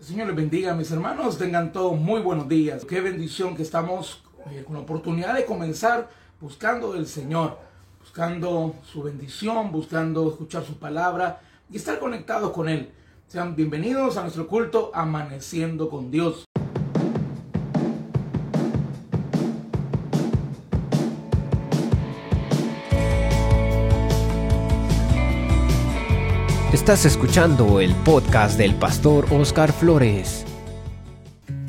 El Señor les bendiga, mis hermanos. Tengan todos muy buenos días. Qué bendición que estamos eh, con la oportunidad de comenzar buscando del Señor, buscando su bendición, buscando escuchar su palabra y estar conectados con Él. Sean bienvenidos a nuestro culto Amaneciendo con Dios. Estás escuchando el podcast del pastor Oscar Flores.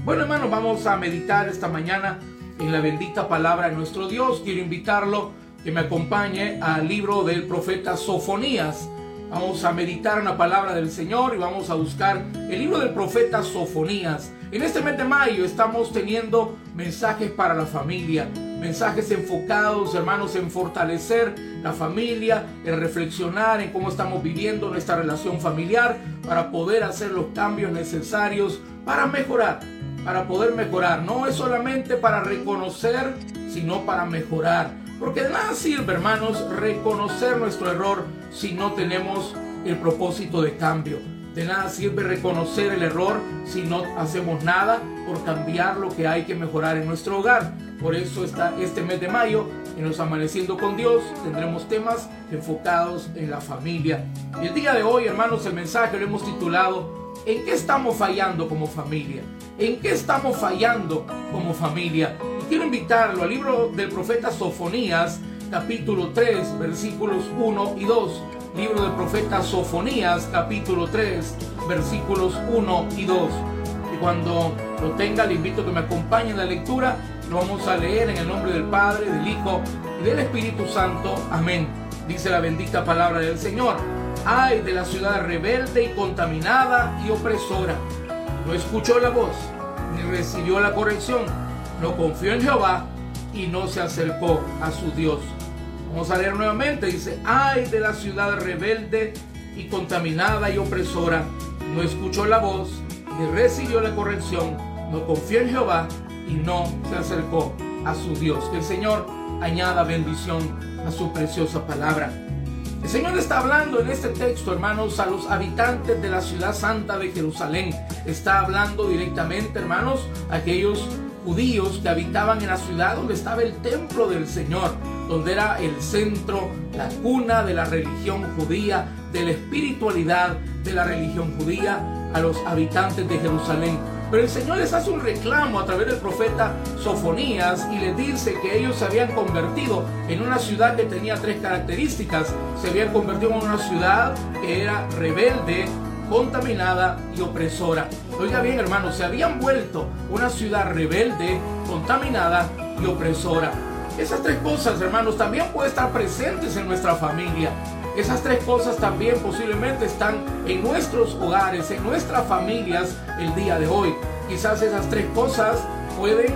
Bueno hermanos, vamos a meditar esta mañana en la bendita palabra de nuestro Dios. Quiero invitarlo que me acompañe al libro del profeta Sofonías. Vamos a meditar en la palabra del Señor y vamos a buscar el libro del profeta Sofonías. En este mes de mayo estamos teniendo mensajes para la familia, mensajes enfocados, hermanos, en fortalecer la familia, en reflexionar en cómo estamos viviendo nuestra relación familiar para poder hacer los cambios necesarios para mejorar, para poder mejorar. No es solamente para reconocer, sino para mejorar. Porque de nada sirve, hermanos, reconocer nuestro error si no tenemos el propósito de cambio. De nada sirve reconocer el error si no hacemos nada por cambiar lo que hay que mejorar en nuestro hogar. Por eso está este mes de mayo, en los Amaneciendo con Dios, tendremos temas enfocados en la familia. Y el día de hoy, hermanos, el mensaje lo hemos titulado ¿En qué estamos fallando como familia? ¿En qué estamos fallando como familia? Y quiero invitarlo al libro del profeta Sofonías, capítulo 3, versículos 1 y 2 libro del profeta Sofonías, capítulo 3, versículos 1 y 2. Y cuando lo tenga, le invito a que me acompañe en la lectura. Lo vamos a leer en el nombre del Padre, del Hijo y del Espíritu Santo. Amén. Dice la bendita palabra del Señor. Ay de la ciudad rebelde y contaminada y opresora. No escuchó la voz, ni recibió la corrección. No confió en Jehová y no se acercó a su Dios. Vamos a leer nuevamente. Dice, ay de la ciudad rebelde y contaminada y opresora. No escuchó la voz, ni recibió la corrección, no confió en Jehová y no se acercó a su Dios. Que el Señor añada bendición a su preciosa palabra. El Señor está hablando en este texto, hermanos, a los habitantes de la ciudad santa de Jerusalén. Está hablando directamente, hermanos, a aquellos judíos que habitaban en la ciudad donde estaba el templo del Señor donde era el centro, la cuna de la religión judía, de la espiritualidad de la religión judía a los habitantes de Jerusalén. Pero el Señor les hace un reclamo a través del profeta Sofonías y les dice que ellos se habían convertido en una ciudad que tenía tres características. Se habían convertido en una ciudad que era rebelde, contaminada y opresora. Oiga bien hermanos, se habían vuelto una ciudad rebelde, contaminada y opresora. Esas tres cosas, hermanos, también pueden estar presentes en nuestra familia. Esas tres cosas también posiblemente están en nuestros hogares, en nuestras familias el día de hoy. Quizás esas tres cosas pueden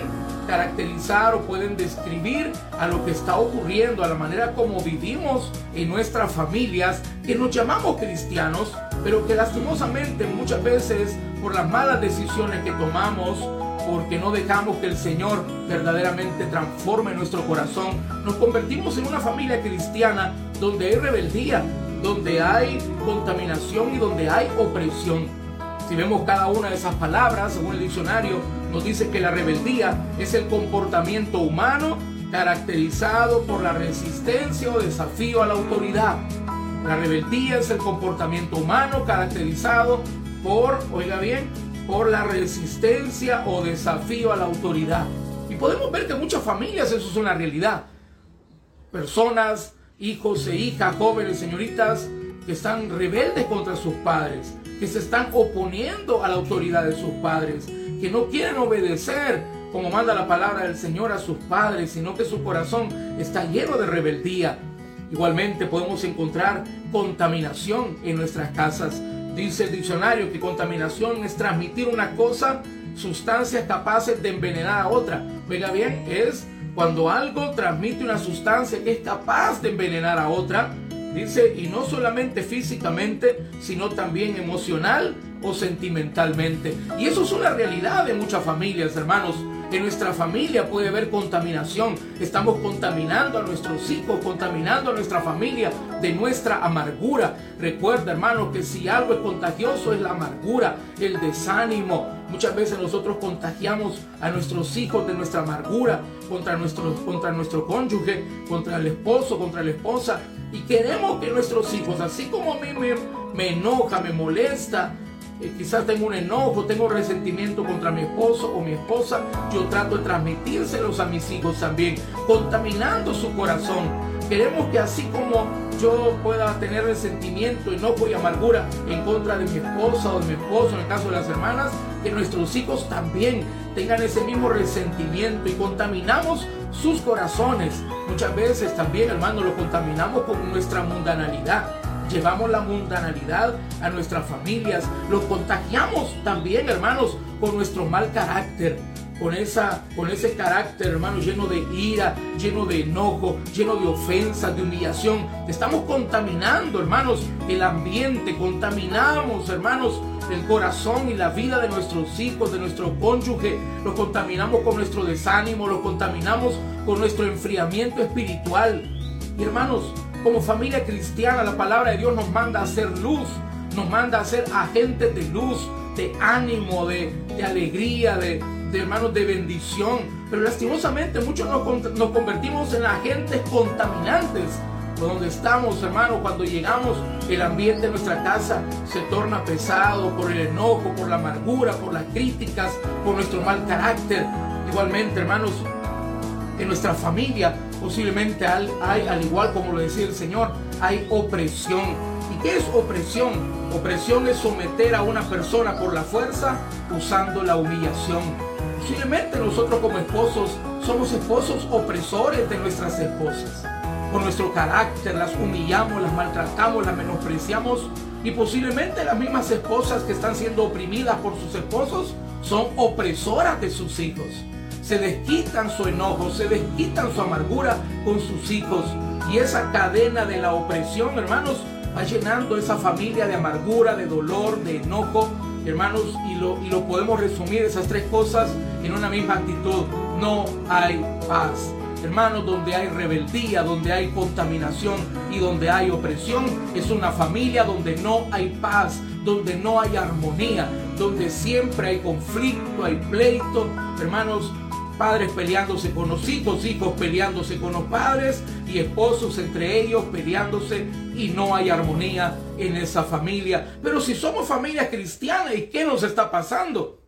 caracterizar o pueden describir a lo que está ocurriendo, a la manera como vivimos en nuestras familias, que nos llamamos cristianos, pero que lastimosamente muchas veces por las malas decisiones que tomamos, porque no dejamos que el Señor verdaderamente transforme nuestro corazón. Nos convertimos en una familia cristiana donde hay rebeldía, donde hay contaminación y donde hay opresión. Si vemos cada una de esas palabras, según el diccionario, nos dice que la rebeldía es el comportamiento humano caracterizado por la resistencia o desafío a la autoridad. La rebeldía es el comportamiento humano caracterizado por, oiga bien, por la resistencia o desafío a la autoridad. Y podemos ver que muchas familias eso es una realidad. Personas, hijos e hijas, jóvenes, señoritas, que están rebeldes contra sus padres, que se están oponiendo a la autoridad de sus padres, que no quieren obedecer como manda la palabra del Señor a sus padres, sino que su corazón está lleno de rebeldía. Igualmente podemos encontrar contaminación en nuestras casas Dice el diccionario que contaminación es transmitir una cosa, sustancias capaces de envenenar a otra. Oiga bien, es cuando algo transmite una sustancia que es capaz de envenenar a otra. Dice, y no solamente físicamente, sino también emocional o sentimentalmente. Y eso es una realidad de muchas familias, hermanos. En nuestra familia puede haber contaminación. Estamos contaminando a nuestros hijos, contaminando a nuestra familia de nuestra amargura. Recuerda, hermanos, que si algo es contagioso es la amargura, el desánimo. Muchas veces nosotros contagiamos a nuestros hijos de nuestra amargura contra nuestro, contra nuestro cónyuge, contra el esposo, contra la esposa. Y queremos que nuestros hijos, así como a mí me, me enoja, me molesta, eh, quizás tengo un enojo, tengo resentimiento contra mi esposo o mi esposa, yo trato de transmitírselos a mis hijos también, contaminando su corazón. Queremos que así como yo pueda tener resentimiento, enojo y amargura en contra de mi esposa o de mi esposo, en el caso de las hermanas, que nuestros hijos también tengan ese mismo resentimiento y contaminamos sus corazones. Muchas veces también, hermano, lo contaminamos con nuestra mundanalidad llevamos la mundanalidad a nuestras familias, los contagiamos también, hermanos, con nuestro mal carácter, con, esa, con ese carácter, hermanos, lleno de ira, lleno de enojo, lleno de ofensas, de humillación. Estamos contaminando, hermanos, el ambiente, contaminamos, hermanos, el corazón y la vida de nuestros hijos, de nuestro cónyuge, los contaminamos con nuestro desánimo, los contaminamos con nuestro enfriamiento espiritual. Y hermanos, como familia cristiana, la palabra de Dios nos manda a ser luz, nos manda a ser agentes de luz, de ánimo, de, alegría, de, hermanos de bendición. Pero lastimosamente muchos nos, convertimos en agentes contaminantes. Por donde estamos, hermanos, cuando llegamos, el ambiente de nuestra casa se torna pesado por el enojo, por la amargura, por las críticas, por nuestro mal carácter. Igualmente, hermanos, en nuestra familia posiblemente hay, al igual como lo decía el Señor, hay opresión. ¿Y qué es opresión? Opresión es someter a una persona por la fuerza usando la humillación. Posiblemente nosotros como esposos somos esposos opresores de nuestras esposas. Por nuestro carácter las humillamos, las maltratamos, las menospreciamos y posiblemente las mismas esposas que están siendo oprimidas por sus esposos son opresoras de sus hijos se desquitan su enojo, se desquitan su amargura con sus hijos. Y esa cadena de la opresión, hermanos, va llenando esa familia de amargura, de dolor, de enojo, hermanos, y lo, y lo podemos resumir esas tres cosas en una misma actitud. No hay paz. Hermanos, donde hay rebeldía, donde hay contaminación y donde hay opresión, es una familia donde no hay paz, donde no hay armonía, donde siempre hay conflicto, hay pleito. Hermanos, padres peleándose con los hijos, hijos peleándose con los padres y esposos entre ellos peleándose y no hay armonía en esa familia. Pero si somos familia cristiana, ¿y qué nos está pasando?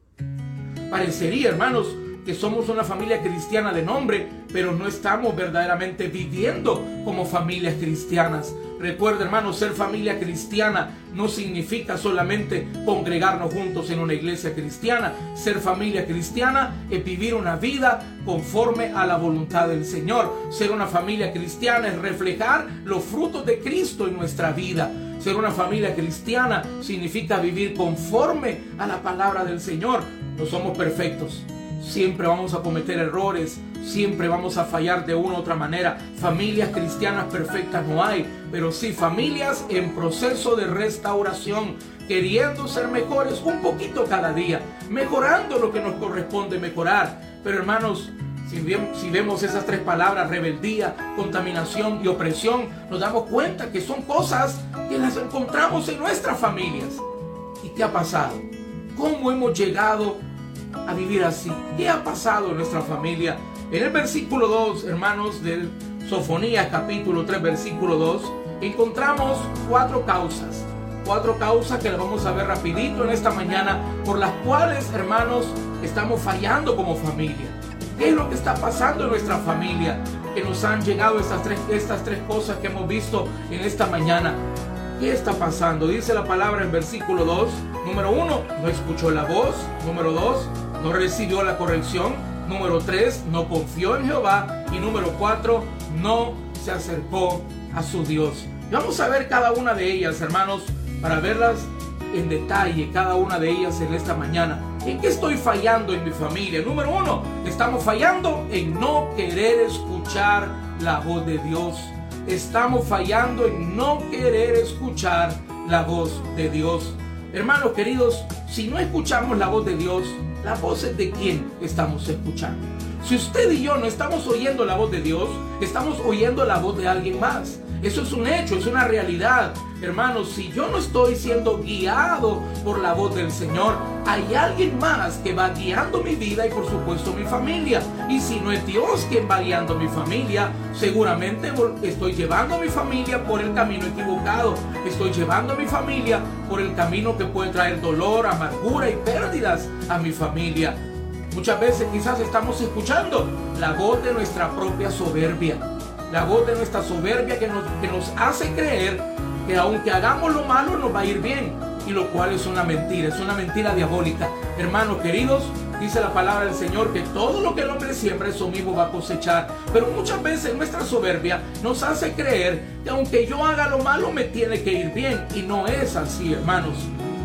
Parecería, hermanos, que somos una familia cristiana de nombre, pero no estamos verdaderamente viviendo como familias cristianas. Recuerda, hermano, ser familia cristiana no significa solamente congregarnos juntos en una iglesia cristiana. Ser familia cristiana es vivir una vida conforme a la voluntad del Señor. Ser una familia cristiana es reflejar los frutos de Cristo en nuestra vida. Ser una familia cristiana significa vivir conforme a la palabra del Señor. No somos perfectos. Siempre vamos a cometer errores, siempre vamos a fallar de una u otra manera. Familias cristianas perfectas no hay, pero sí familias en proceso de restauración, queriendo ser mejores un poquito cada día, mejorando lo que nos corresponde mejorar. Pero hermanos, si, vemos esas tres palabras, rebeldía, contaminación y opresión, nos damos cuenta que son cosas que las encontramos en nuestras familias. ¿Y qué ha pasado? ¿Cómo hemos llegado a vivir así. ¿Qué ha pasado en nuestra familia? En el versículo 2, hermanos, del Sofonías capítulo 3, versículo 2, encontramos cuatro causas. Cuatro causas que las vamos a ver rapidito en esta mañana, por las cuales, hermanos, estamos fallando como familia. ¿Qué es lo que está pasando en nuestra familia? Que nos han llegado estas tres, estas tres cosas que hemos visto en esta mañana. ¿Qué está pasando? Dice la palabra en versículo 2. Número 1, no escuchó la voz. Número 2, no recibió la corrección. Número 3, no confió en Jehová. Y número 4, no se acercó a su Dios. vamos a ver cada una de ellas, hermanos, para verlas en detalle, cada una de ellas en esta mañana. ¿En qué estoy fallando en mi familia? Número uno, estamos fallando en no querer escuchar la voz de Dios. Estamos fallando en no querer escuchar la voz de Dios. Hermanos queridos, si no escuchamos la voz de Dios, la voz es de quién estamos escuchando. Si usted y yo no estamos oyendo la voz de Dios, estamos oyendo la voz de alguien más. Eso es un hecho, es una realidad. Hermanos, si yo no estoy siendo guiado por la voz del Señor, hay alguien más que va guiando mi vida y por supuesto mi familia. Y si no es Dios quien va guiando mi familia, seguramente estoy llevando a mi familia por el camino equivocado. Estoy llevando a mi familia por el camino que puede traer dolor, amargura y pérdidas a mi familia. Muchas veces quizás estamos escuchando la voz de nuestra propia soberbia la voz de nuestra soberbia que nos, que nos hace creer que aunque hagamos lo malo nos va a ir bien. Y lo cual es una mentira, es una mentira diabólica. Hermanos queridos, dice la palabra del Señor que todo lo que el hombre siembra, eso mismo va a cosechar. Pero muchas veces nuestra soberbia nos hace creer que aunque yo haga lo malo me tiene que ir bien. Y no es así, hermanos.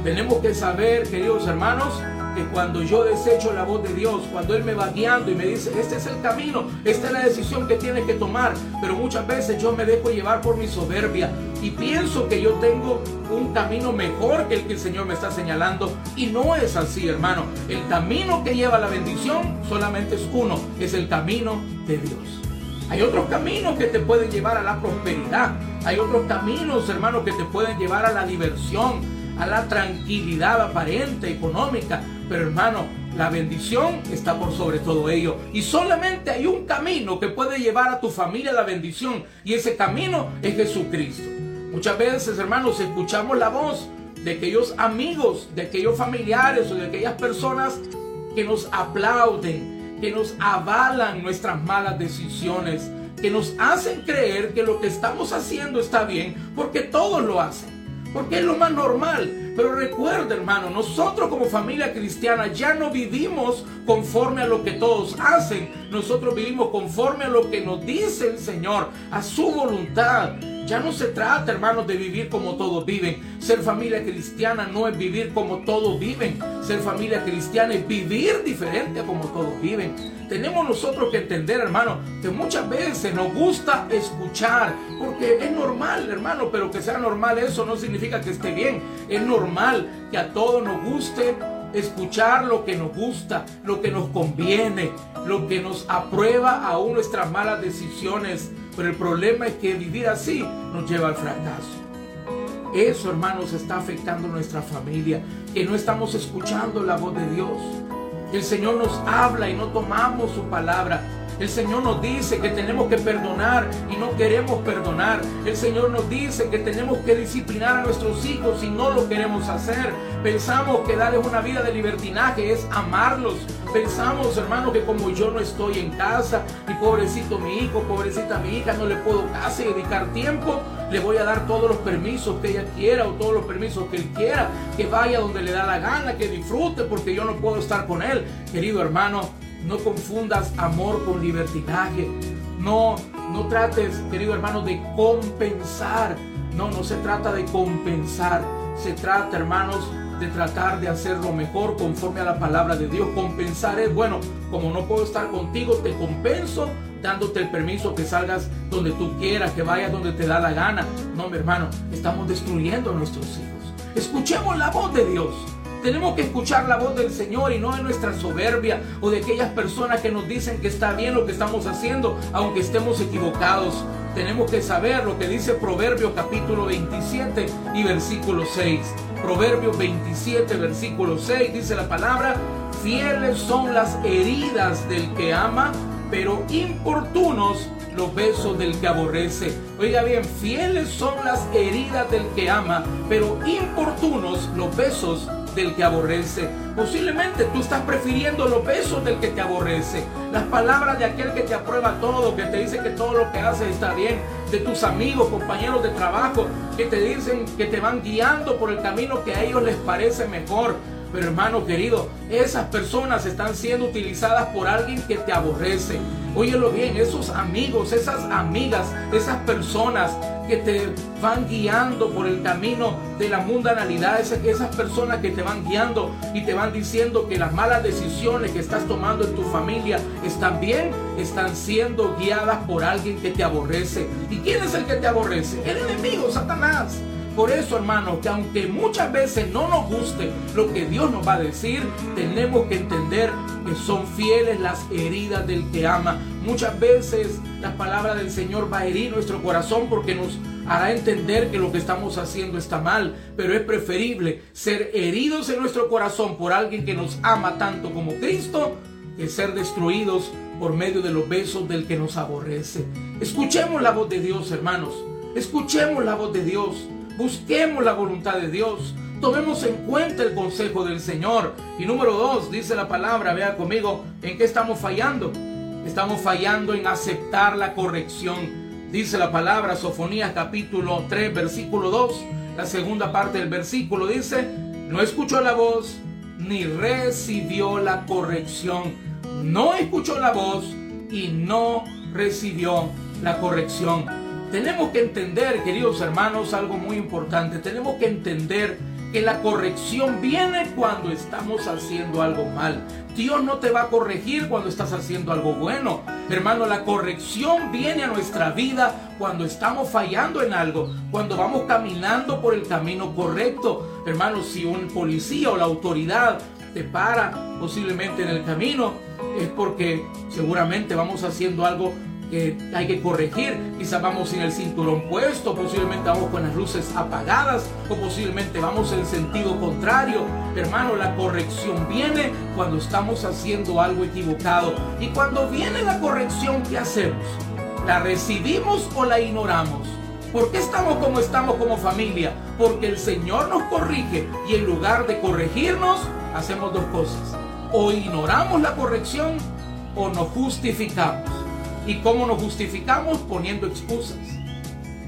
Tenemos que saber, queridos hermanos, que cuando yo desecho la voz de Dios, cuando Él me va guiando y me dice, este es el camino, esta es la decisión que tienes que tomar, pero muchas veces yo me dejo llevar por mi soberbia y pienso que yo tengo un camino mejor que el que el Señor me está señalando y no es así, hermano. El camino que lleva la bendición solamente es uno, es el camino de Dios. Hay otros caminos que te pueden llevar a la prosperidad. Hay otros caminos, hermano, que te pueden llevar a la diversión, a la tranquilidad aparente, económica. Pero hermano, la bendición está por sobre todo ello. Y solamente hay un camino que puede llevar a tu familia la bendición. Y ese camino es Jesucristo. Muchas veces, hermanos, escuchamos la voz de aquellos amigos, de aquellos familiares o de aquellas personas que nos aplauden, que nos avalan nuestras malas decisiones, que nos hacen creer que lo que estamos haciendo está bien, porque todos lo hacen porque es lo más normal. Pero recuerda, hermano, nosotros como familia cristiana ya no vivimos conforme a lo que todos hacen. Nosotros vivimos conforme a lo que nos dice el Señor, a su voluntad. Ya no se trata, hermanos, de vivir como todos viven. Ser familia cristiana no es vivir como todos viven. Ser familia cristiana es vivir diferente a como todos viven. Tenemos nosotros que entender, hermano, que muchas veces nos gusta escuchar, porque es normal, hermano, pero que sea normal eso no significa que esté bien. Es normal que a todos nos guste escuchar lo que nos gusta, lo que nos conviene, lo que nos aprueba aún nuestras malas decisiones. Pero el problema es que vivir así nos lleva al fracaso. Eso, hermanos, está afectando nuestra familia, que no estamos escuchando la voz de Dios. El Señor nos habla y no tomamos su palabra. El Señor nos dice que tenemos que perdonar y no queremos perdonar. El Señor nos dice que tenemos que disciplinar a nuestros hijos y no lo queremos hacer. Pensamos que darles una vida de libertinaje es amarlos. Pensamos, hermano, que como yo no estoy en casa, y pobrecito mi hijo, pobrecita mi hija, no le puedo casi dedicar tiempo, le voy a dar todos los permisos que ella quiera o todos los permisos que él quiera, que vaya donde le da la gana, que disfrute porque yo no puedo estar con él. Querido hermano, no confundas amor con libertinaje. No, no trates, querido hermano, de compensar. No, no se trata de compensar. Se trata, hermanos, de tratar de hacer lo mejor conforme a la palabra de Dios. Compensar es, bueno, como no puedo estar contigo, te compenso dándote el permiso que salgas donde tú quieras, que vayas donde te da la gana. No, mi hermano, estamos destruyendo a nuestros hijos. Escuchemos la voz de Dios. Tenemos que escuchar la voz del Señor y no de nuestra soberbia o de aquellas personas que nos dicen que está bien lo que estamos haciendo, aunque estemos equivocados. Tenemos que saber lo que dice Proverbio capítulo 27 y versículo 6. Proverbio 27, versículo 6 dice la palabra, fieles son las heridas del que ama, pero importunos los besos del que aborrece. Oiga bien, fieles son las heridas del que ama, pero importunos los besos del que aborrece. Posiblemente tú estás prefiriendo los besos del que te aborrece, las palabras de aquel que te aprueba todo, que te dice que todo lo que haces está bien, de tus amigos, compañeros de trabajo, que te dicen que te van guiando por el camino que a ellos les parece mejor. Pero hermano querido, esas personas están siendo utilizadas por alguien que te aborrece. Óyelo bien, esos amigos, esas amigas, esas personas que te van guiando por el camino de la mundanalidad, esas, personas que te van guiando y te van diciendo que las malas decisiones que estás tomando en tu familia están bien, están siendo guiadas por alguien que te aborrece. ¿Y quién es el que te aborrece? El enemigo, Satanás. Por eso, hermanos, que aunque muchas veces no nos guste lo que Dios nos va a decir, tenemos que entender que son fieles las heridas del que ama. Muchas veces la palabra del Señor va a herir nuestro corazón porque nos hará entender que lo que estamos haciendo está mal, pero es preferible ser heridos en nuestro corazón por alguien que nos ama tanto como Cristo que ser destruidos por medio de los besos del que nos aborrece. Escuchemos la voz de Dios, hermanos. Escuchemos la voz de Dios. Busquemos la voluntad de Dios. Tomemos en cuenta el consejo del Señor. Y número dos, dice la palabra, vea conmigo, ¿en qué estamos fallando? Estamos fallando en aceptar la corrección. Dice la palabra, Sofonías capítulo 3, versículo 2, la segunda parte del versículo dice, no escuchó la voz ni recibió la corrección. No escuchó la voz y no recibió la corrección. Tenemos que entender, queridos hermanos, algo muy importante. Tenemos que entender que la corrección viene cuando estamos haciendo algo mal. Dios no te va a corregir cuando estás haciendo algo bueno. Hermano, la corrección viene a nuestra vida cuando estamos fallando en algo, cuando vamos caminando por el camino correcto. Hermano, si un policía o la autoridad te para posiblemente en el camino, es porque seguramente vamos haciendo algo que hay que corregir. Quizás vamos sin el cinturón puesto, posiblemente vamos con las luces apagadas o posiblemente vamos en sentido contrario. Hermano, la corrección viene cuando estamos haciendo algo equivocado. Y cuando viene la corrección, ¿qué hacemos? ¿La recibimos o la ignoramos? ¿Por qué estamos como estamos como familia? Porque el Señor nos corrige y en lugar de corregirnos, hacemos dos cosas. O ignoramos la corrección o nos justificamos. ¿Y cómo nos justificamos? Poniendo excusas.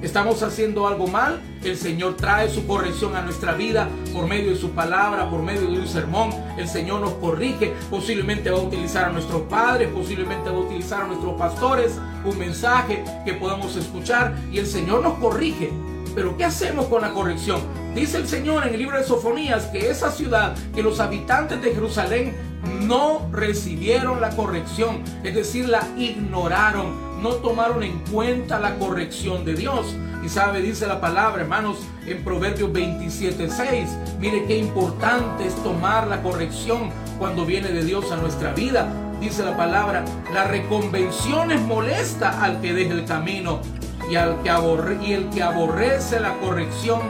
Estamos haciendo algo mal, el Señor trae su corrección a nuestra vida por medio de su palabra, por medio de un sermón. El Señor nos corrige, posiblemente va a utilizar a nuestros padres, posiblemente va a utilizar a nuestros pastores, un mensaje que podamos escuchar y el Señor nos corrige. Pero ¿qué hacemos con la corrección? Dice el Señor en el libro de Sofonías que esa ciudad, que los habitantes de Jerusalén no recibieron la corrección, es decir, la ignoraron, no tomaron en cuenta la corrección de Dios. Y sabe, dice la palabra, hermanos, en Proverbios 27:6, mire qué importante es tomar la corrección cuando viene de Dios a nuestra vida. Dice la palabra, la reconvención es molesta al que deje el camino y, al que aborre, y el que aborrece la corrección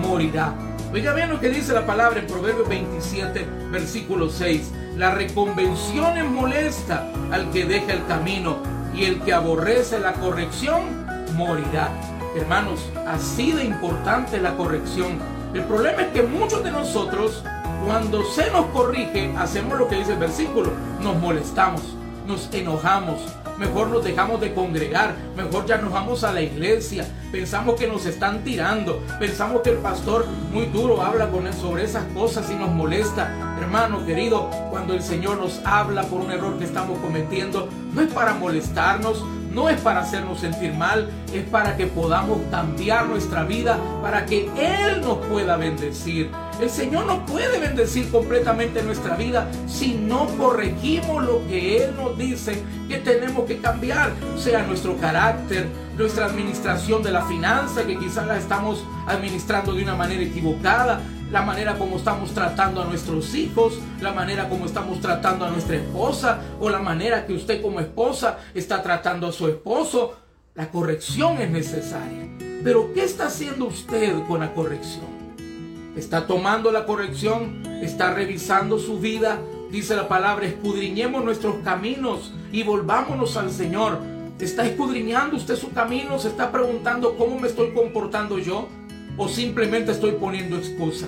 morirá. Oiga bien lo que dice la palabra en Proverbios 27, versículo 6. La reconvención es molesta al que deja el camino y el que aborrece la corrección morirá. Hermanos, así de importante la corrección. El problema es que muchos de nosotros, cuando se nos corrige, hacemos lo que dice el versículo, nos molestamos, nos enojamos, mejor nos dejamos de congregar, mejor ya nos vamos a la iglesia, pensamos que nos están tirando, pensamos que el pastor muy duro habla con él sobre esas cosas y nos molesta. Hermano querido, cuando el Señor nos habla por un error que estamos cometiendo, no es para molestarnos, no es para hacernos sentir mal, es para que podamos cambiar nuestra vida, para que Él nos pueda bendecir. El Señor no puede bendecir completamente nuestra vida si no corregimos lo que Él nos dice que tenemos que cambiar, sea nuestro carácter, nuestra administración de la finanza, que quizás la estamos administrando de una manera equivocada, la manera como estamos tratando a nuestros hijos, la manera como estamos tratando a nuestra esposa o la manera que usted como esposa está tratando a su esposo. La corrección es necesaria. Pero ¿qué está haciendo usted con la corrección? ¿Está tomando la corrección? ¿Está revisando su vida? Dice la palabra, escudriñemos nuestros caminos y volvámonos al Señor. ¿Está escudriñando usted su camino? ¿Se está preguntando cómo me estoy comportando yo? O simplemente estoy poniendo excusa.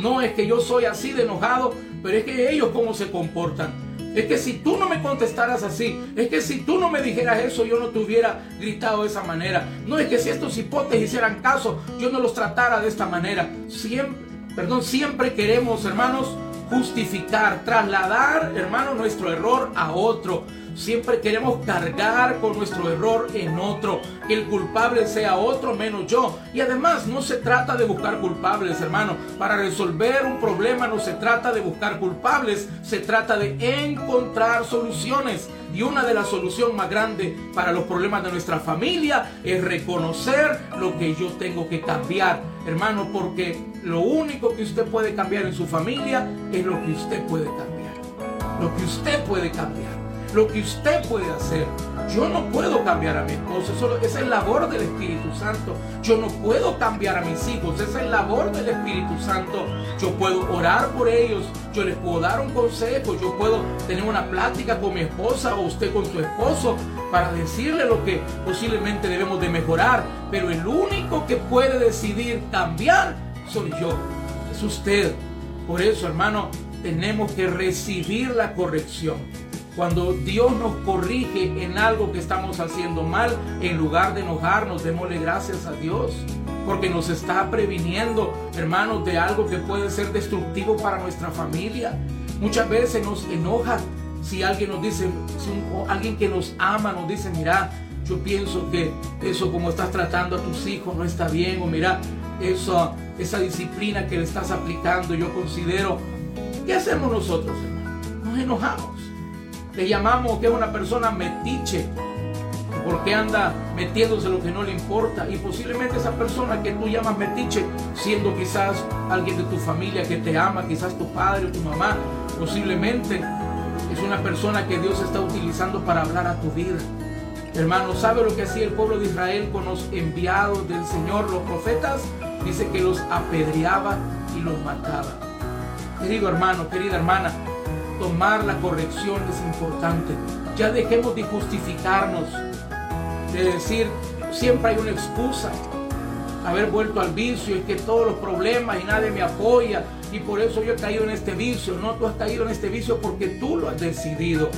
No es que yo soy así de enojado, pero es que ellos cómo se comportan. Es que si tú no me contestaras así, es que si tú no me dijeras eso, yo no te hubiera gritado de esa manera. No es que si estos hipotes hicieran caso, yo no los tratara de esta manera. Siempre, perdón, siempre queremos, hermanos, justificar, trasladar, hermano, nuestro error a otro. Siempre queremos cargar con nuestro error en otro, que el culpable sea otro menos yo. Y además no se trata de buscar culpables, hermano. Para resolver un problema no se trata de buscar culpables, se trata de encontrar soluciones. Y una de las soluciones más grandes para los problemas de nuestra familia es reconocer lo que yo tengo que cambiar. hermano, porque lo único que usted puede cambiar en su familia es lo que usted puede cambiar. Lo que usted puede cambiar. Lo que usted puede hacer. Yo no puedo cambiar a mi esposo, eso, esa es labor del Espíritu Santo. Yo no puedo cambiar a mis hijos, esa es labor del Espíritu Santo. Yo puedo orar por ellos, yo les puedo dar un consejo, yo puedo tener una plática con mi esposa o usted con su esposo para decirle lo que posiblemente debemos de mejorar. Pero el único que puede decidir cambiar soy yo, es usted. Por eso, hermano, tenemos que recibir la corrección. Cuando Dios nos corrige en algo que estamos haciendo mal, en lugar de enojarnos, démosle gracias a Dios. Porque nos está previniendo, hermanos, de algo que puede ser destructivo para nuestra familia. Muchas veces nos enoja si alguien nos dice, si alguien que nos ama nos dice, mira, yo pienso que eso como estás tratando a tus hijos no está bien, o mira, eso, esa disciplina que le estás aplicando, yo considero, ¿qué hacemos nosotros, hermano? Nos enojamos le llamamos que es una persona metiche, porque anda metiéndose lo que no le importa. Y posiblemente esa persona que tú llamas metiche, siendo quizás alguien de tu familia que te ama, quizás tu padre o tu mamá, posiblemente es una persona que Dios está utilizando para hablar a tu vida. Hermano, ¿sabe lo que hacía el pueblo de Israel con los enviados del Señor, los profetas? Dice que los apedreaba y los mataba. Querido hermano, querida hermana, tomar la corrección es importante. Ya dejemos de justificarnos, de decir, siempre hay una excusa. Haber vuelto al vicio, es que todos los problemas y nadie me apoya y por eso yo he caído en este vicio. No, tú has caído en este vicio porque tú lo has decidido.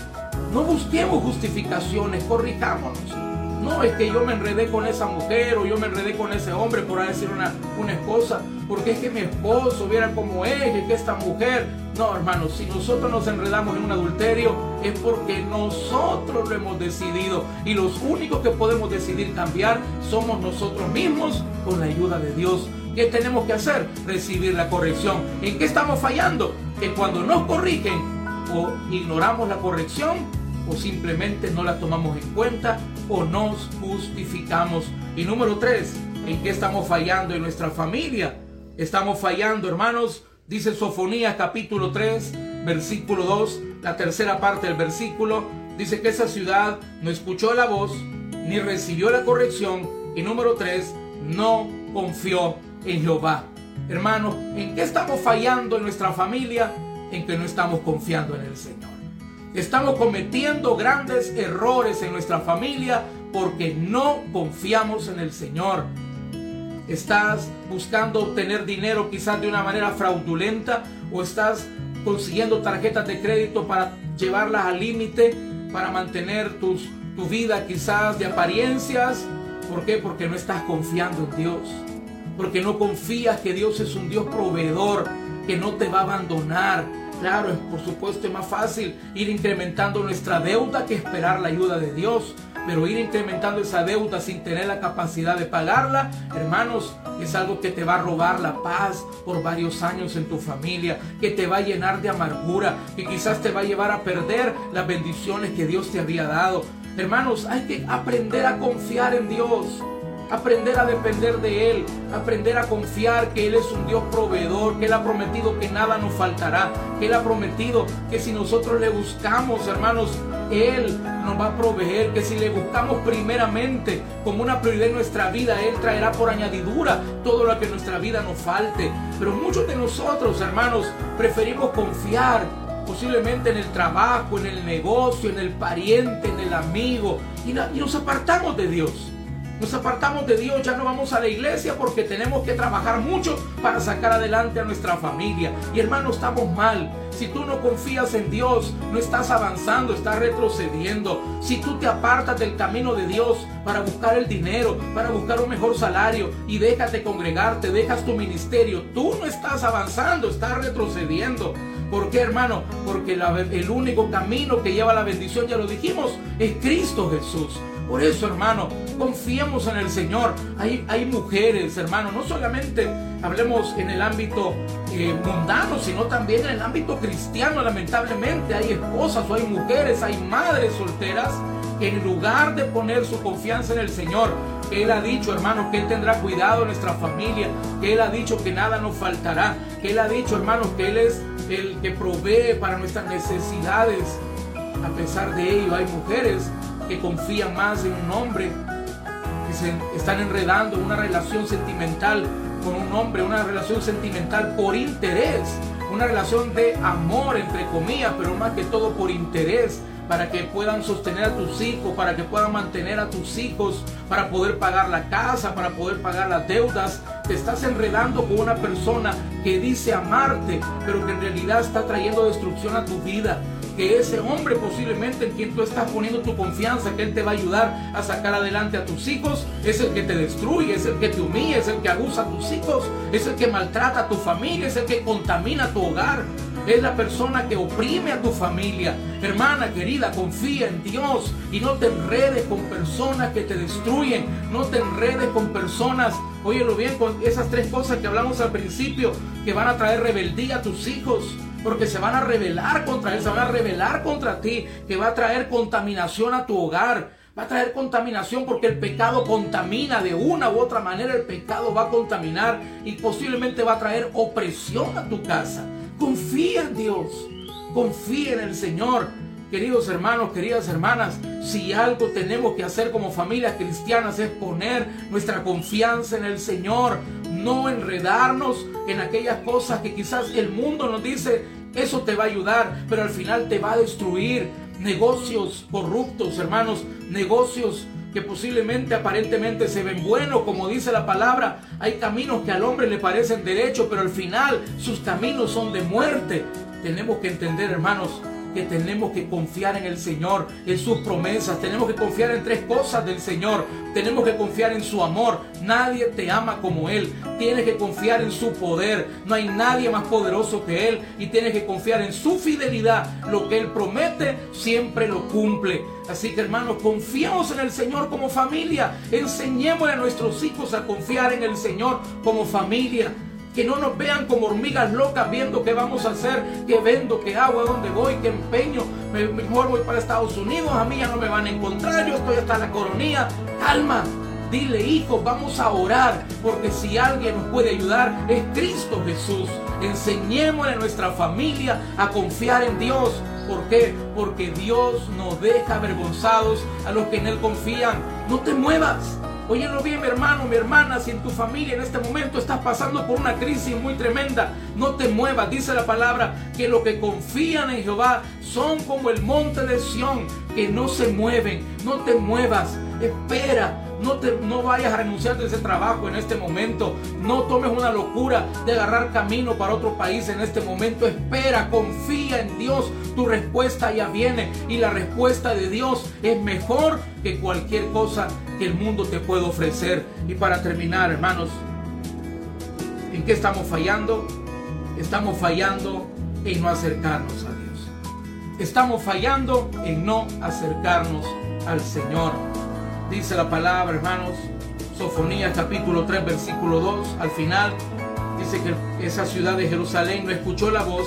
No busquemos justificaciones, corrijámonos. No, es que yo me enredé con esa mujer o yo me enredé con ese hombre, por decir una, una esposa, porque es que mi esposo viera como es, que esta mujer no, hermanos, si nosotros nos enredamos en un adulterio es porque nosotros lo hemos decidido y los únicos que podemos decidir cambiar somos nosotros mismos con la ayuda de Dios. ¿Qué tenemos que hacer? Recibir la corrección. ¿En qué estamos fallando? Que cuando nos corrigen o ignoramos la corrección o simplemente no la tomamos en cuenta o nos justificamos. Y número tres, ¿en qué estamos fallando en nuestra familia? Estamos fallando, hermanos, Dice Sofonías capítulo 3, versículo 2, la tercera parte del versículo, dice que esa ciudad no escuchó la voz, ni recibió la corrección, y número 3, no confió en Jehová. Hermanos, ¿en qué estamos fallando en nuestra familia? En que no estamos confiando en el Señor. Estamos cometiendo grandes errores en nuestra familia porque no confiamos en el Señor estás buscando obtener dinero quizás de una manera fraudulenta o estás consiguiendo tarjetas de crédito para llevarlas al límite, para mantener tus, tu vida quizás de apariencias. ¿Por qué? Porque no estás confiando en Dios. Porque no confías que Dios es un Dios proveedor, que no te va a abandonar. Claro, es por supuesto más fácil ir incrementando nuestra deuda que esperar la ayuda de Dios pero ir incrementando esa deuda sin tener la capacidad de pagarla, hermanos, es algo que te va a robar la paz por varios años en tu familia, que te va a llenar de amargura, que quizás te va a llevar a perder las bendiciones que Dios te había dado. Hermanos, hay que aprender a confiar en Dios aprender a depender de Él, aprender a confiar que Él es un Dios proveedor, que Él ha prometido que nada nos faltará, que Él ha prometido que si nosotros le buscamos, hermanos, Él nos va a proveer, que si le buscamos primeramente como una prioridad en nuestra vida, Él traerá por añadidura todo lo que en nuestra vida nos falte. Pero muchos de nosotros, hermanos, preferimos confiar posiblemente en el trabajo, en el negocio, en el pariente, en el amigo, y, y nos apartamos de Dios. Nos apartamos de Dios, ya no vamos a la iglesia porque tenemos que trabajar mucho para sacar adelante a nuestra familia. Y hermano, estamos mal. Si tú no confías en Dios, no estás avanzando, estás retrocediendo. Si tú te apartas del camino de Dios para buscar el dinero, para buscar un mejor salario y dejas de congregarte, dejas tu ministerio, tú no estás avanzando, estás retrocediendo. ¿Por qué, hermano? Porque el único camino que lleva a la bendición, ya lo dijimos, es Cristo Jesús. Por eso, hermano, confiemos en el Señor. Hay, hay mujeres, hermano, no solamente hablemos en el ámbito eh, mundano, sino también en el ámbito cristiano, lamentablemente. Hay esposas o hay mujeres, hay madres solteras que en lugar de poner su confianza en el Señor, Él ha dicho, hermanos, que Él tendrá cuidado de nuestra familia, que Él ha dicho que nada nos faltará, que Él ha dicho, hermanos, que Él es el que provee para nuestras necesidades. A pesar de ello, hay mujeres que confían más en un hombre, que se están enredando en una relación sentimental con un hombre, una relación sentimental por interés, una relación de amor, entre comillas, pero más que todo por interés para que puedan sostener a tus hijos, para que puedan mantener a tus hijos, para poder pagar la casa, para poder pagar las deudas. Te estás enredando con una persona que dice amarte, pero que en realidad está trayendo destrucción a tu vida que ese hombre posiblemente en quien tú estás poniendo tu confianza, que Él te va a ayudar a sacar adelante a tus hijos, es el que te destruye, es el que te humilla, es el que abusa a tus hijos, es el que maltrata a tu familia, es el que contamina tu hogar. Es la persona que oprime a tu familia. Hermana querida, confía en Dios y no te enredes con personas que te destruyen. No te enredes con personas, óyelo bien, con esas tres cosas que hablamos al principio, que van a traer rebeldía a tus hijos porque se van a rebelar contra él, se van a rebelar contra ti, que va a traer contaminación a tu hogar. Va a traer contaminación porque el pecado contamina de una u otra manera. El pecado va a contaminar y posiblemente va a traer opresión a tu casa. Confía en Dios. Confía en el Señor. Queridos hermanos, queridas hermanas, si algo tenemos que hacer como familias cristianas es poner nuestra confianza en el Señor, no enredarnos en aquellas cosas que quizás el mundo nos dice, eso te va a ayudar, pero al final te va a destruir. Negocios corruptos, hermanos, negocios que posiblemente aparentemente se ven buenos, como dice la palabra. Hay caminos que al hombre le parecen derechos, pero al final sus caminos son de muerte. Tenemos que entender, hermanos, que tenemos que confiar en el Señor, en sus promesas. Tenemos que confiar en tres cosas del Señor. Tenemos que confiar en su amor. Nadie te ama como Él. Tienes que confiar en su poder. No hay nadie más poderoso que Él. Y tienes que confiar en su fidelidad. Lo que Él promete siempre lo cumple. Así que hermanos, confiamos en el Señor como familia. Enseñémosle a nuestros hijos a confiar en el Señor como familia que no nos vean como hormigas locas viendo qué vamos a hacer, qué vendo, qué hago, a dónde voy, qué empeño. Mejor voy para Estados Unidos, a mí ya no me van a encontrar, yo estoy hasta la coronía. Calma, dile hijo, vamos a orar, porque si alguien nos puede ayudar es Cristo Jesús. Enseñémosle a nuestra familia a confiar en Dios. ¿Por qué? Porque Dios nos deja avergonzados a los que en Él confían. No te muevas. Óyelo bien, mi hermano, mi hermana, si en tu familia en este momento estás pasando por una crisis muy tremenda, no te muevas. Dice la palabra que los que confían en Jehová son como el monte de Sión, que no se mueven. No te muevas. Espera, no, te, no vayas a renunciar de ese trabajo en este momento. No tomes una locura de agarrar camino para otro país en este momento. Espera, confía en Dios. Tu respuesta ya viene. Y la respuesta de Dios es mejor que cualquier cosa que el mundo te puede ofrecer. Y para terminar, hermanos, ¿en qué estamos fallando? Estamos fallando en no acercarnos a Dios. Estamos fallando en no acercarnos al Señor. Dice la palabra, hermanos, Sofonías capítulo 3, versículo 2, al final dice que esa ciudad de Jerusalén no escuchó la voz,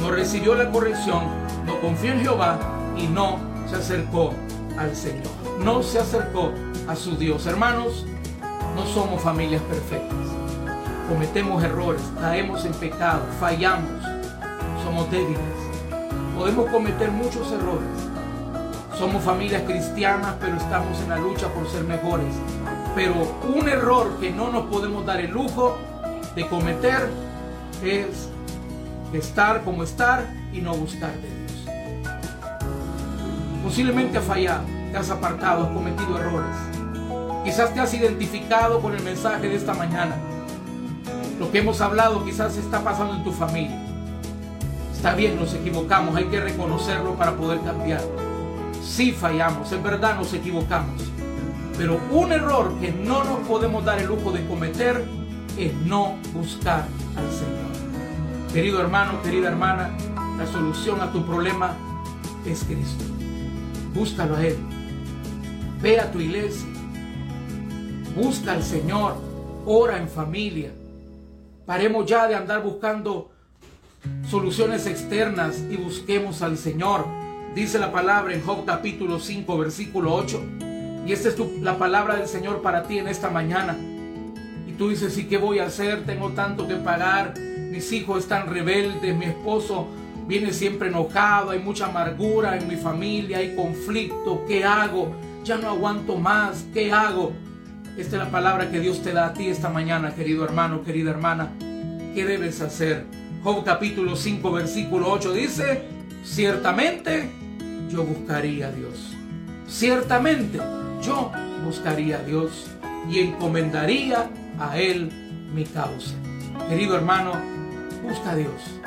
no recibió la corrección, no confió en Jehová y no se acercó al Señor. No se acercó a su Dios. Hermanos, no somos familias perfectas. Cometemos errores, caemos en pecado, fallamos, somos débiles. Podemos cometer muchos errores. Somos familias cristianas, pero estamos en la lucha por ser mejores. Pero un error que no nos podemos dar el lujo de cometer es estar como estar y no buscar de Dios. Posiblemente has fallado, te has apartado, has cometido errores. Quizás te has identificado con el mensaje de esta mañana. Lo que hemos hablado quizás está pasando en tu familia. Está bien, nos equivocamos, hay que reconocerlo para poder cambiar. Sí fallamos, en verdad nos equivocamos. Pero un error que no nos podemos dar el lujo de cometer es no buscar al Señor. Querido hermano, querida hermana, la solución a tu problema es Cristo. Búscalo a Él. Ve a tu iglesia. Busca al Señor. Ora en familia. Paremos ya de andar buscando soluciones externas y busquemos al Señor. Dice la palabra en Job capítulo 5, versículo 8, Y esta es la palabra del Señor para ti en esta mañana. Y tú dices, ¿y qué voy a hacer? Tengo tanto que pagar. Mis hijos están rebeldes. Mi esposo viene siempre enojado. Hay mucha amargura en mi familia. Hay conflicto. ¿Qué hago? Ya no aguanto más. ¿Qué hago? Esta es la palabra que Dios te da a ti esta mañana, querido hermano, querida hermana. ¿Qué debes hacer? Job capítulo 5, versículo 8 dice, ciertamente yo buscaría a Dios. Ciertamente yo buscaría a Dios y encomendaría a Él mi causa. Querido hermano, busca a Dios.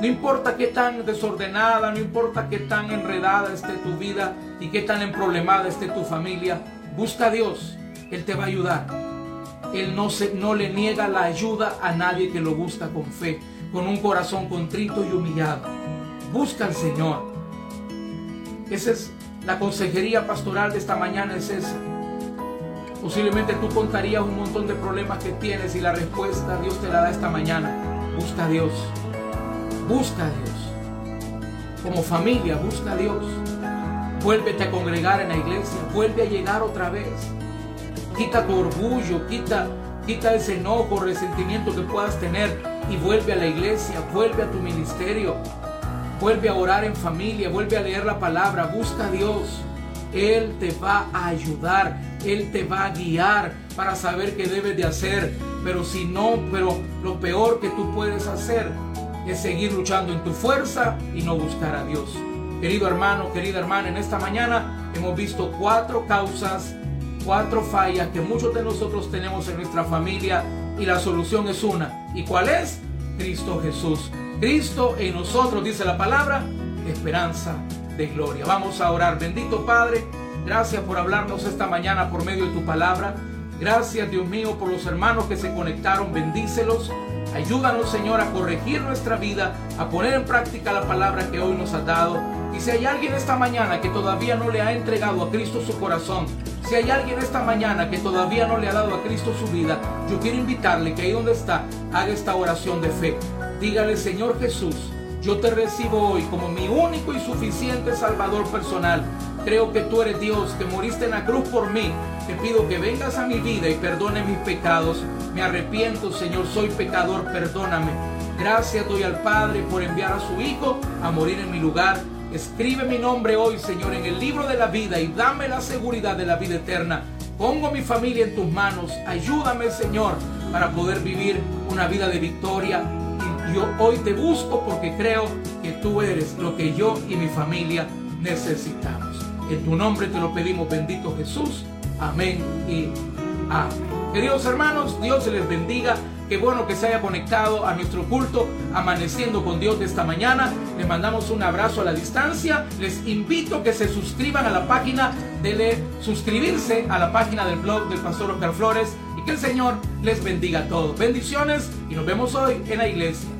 No importa qué tan desordenada, no importa qué tan enredada esté tu vida y qué tan emproblemada esté tu familia, busca a Dios. Él te va a ayudar. Él no, se, no le niega la ayuda a nadie que lo busca con fe, con un corazón contrito y humillado. Busca al Señor. Esa es la consejería pastoral de esta mañana, es esa. Posiblemente tú contarías un montón de problemas que tienes y la respuesta Dios te la da esta mañana. Busca a Dios. Busca a Dios. Como familia, busca a Dios. Vuélvete a congregar en la iglesia. Vuelve a llegar otra vez. Quita tu orgullo, quita, quita ese enojo, resentimiento que puedas tener y vuelve a la iglesia, vuelve a tu ministerio, vuelve a orar en familia, vuelve a leer la palabra, busca a Dios. Él te va a ayudar, Él te va a guiar para saber qué debes de hacer. Pero si no, pero lo peor que tú puedes hacer es seguir luchando en tu fuerza y no buscar a Dios. Querido hermano, querida hermana, en esta mañana hemos visto cuatro causas cuatro fallas que muchos de nosotros tenemos en nuestra familia y la solución es una. ¿Y cuál es? Cristo Jesús. Cristo en nosotros, dice la palabra, esperanza de gloria. Vamos a orar. Bendito Padre, gracias por hablarnos esta mañana por medio de tu palabra. Gracias Dios mío por los hermanos que se conectaron. Bendícelos. Ayúdanos Señor a corregir nuestra vida, a poner en práctica la palabra que hoy nos has dado. Y si hay alguien esta mañana que todavía no le ha entregado a Cristo su corazón, si hay alguien esta mañana que todavía no le ha dado a Cristo su vida, yo quiero invitarle que ahí donde está, haga esta oración de fe. Dígale, Señor Jesús, yo te recibo hoy como mi único y suficiente Salvador personal. Creo que tú eres Dios, que moriste en la cruz por mí. Te pido que vengas a mi vida y perdone mis pecados. Me arrepiento, Señor, soy pecador, perdóname. Gracias doy al Padre por enviar a su Hijo a morir en mi lugar Escribe mi nombre hoy, Señor, en el libro de la vida y dame la seguridad de la vida eterna. Pongo mi familia en tus manos. Ayúdame, Señor, para poder vivir una vida de victoria. Yo hoy te busco porque creo que tú eres lo que yo y mi familia necesitamos. En tu nombre te lo pedimos, bendito Jesús. Amén y amén. Queridos hermanos, Dios se les bendiga. Qué bueno que se haya conectado a nuestro culto Amaneciendo con Dios de esta mañana. Les mandamos un abrazo a la distancia. Les invito que se suscriban a la página, de suscribirse a la página del blog del Pastor Oscar Flores y que el Señor les bendiga a todos. Bendiciones y nos vemos hoy en la iglesia.